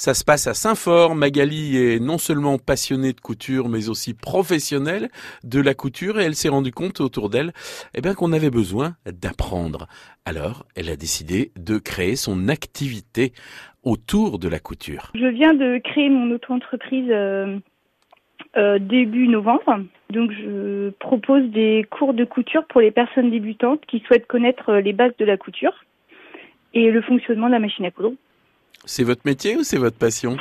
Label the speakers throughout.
Speaker 1: Ça se passe à Saint-Fort. Magali est non seulement passionnée de couture, mais aussi professionnelle de la couture et elle s'est rendue compte autour d'elle eh bien, qu'on avait besoin d'apprendre. Alors, elle a décidé de créer son activité autour de la couture.
Speaker 2: Je viens de créer mon auto-entreprise euh, euh, début novembre. Donc, je propose des cours de couture pour les personnes débutantes qui souhaitent connaître les bases de la couture et le fonctionnement de la machine à coudre.
Speaker 1: C'est votre métier ou c'est votre passion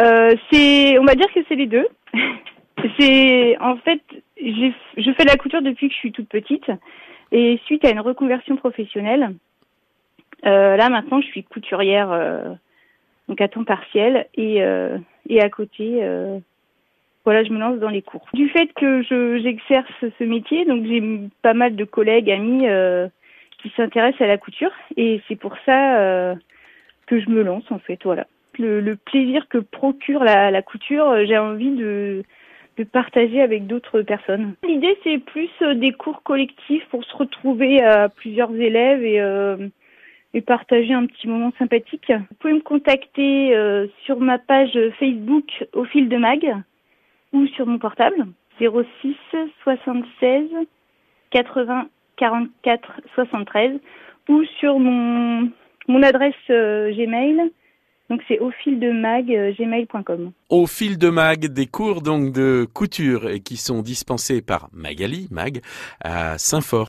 Speaker 2: euh, on va dire que c'est les deux. en fait, je fais la couture depuis que je suis toute petite et suite à une reconversion professionnelle, euh, là maintenant je suis couturière euh, donc à temps partiel et et à côté voilà je me lance dans les cours. Du fait que je j'exerce ce métier donc j'ai pas mal de collègues amis qui s'intéressent à la couture et c'est pour ça que je me lance en fait. Voilà. Le, le plaisir que procure la, la couture, euh, j'ai envie de, de partager avec d'autres personnes. L'idée c'est plus euh, des cours collectifs pour se retrouver à plusieurs élèves et, euh, et partager un petit moment sympathique. Vous pouvez me contacter euh, sur ma page Facebook au fil de mag ou sur mon portable 06 76 80 44 73 ou sur mon mon adresse euh, Gmail. Donc c'est au fil de mag euh.
Speaker 1: Au fil de mag, des cours donc de couture et qui sont dispensés par Magali Mag à Saint-Fort.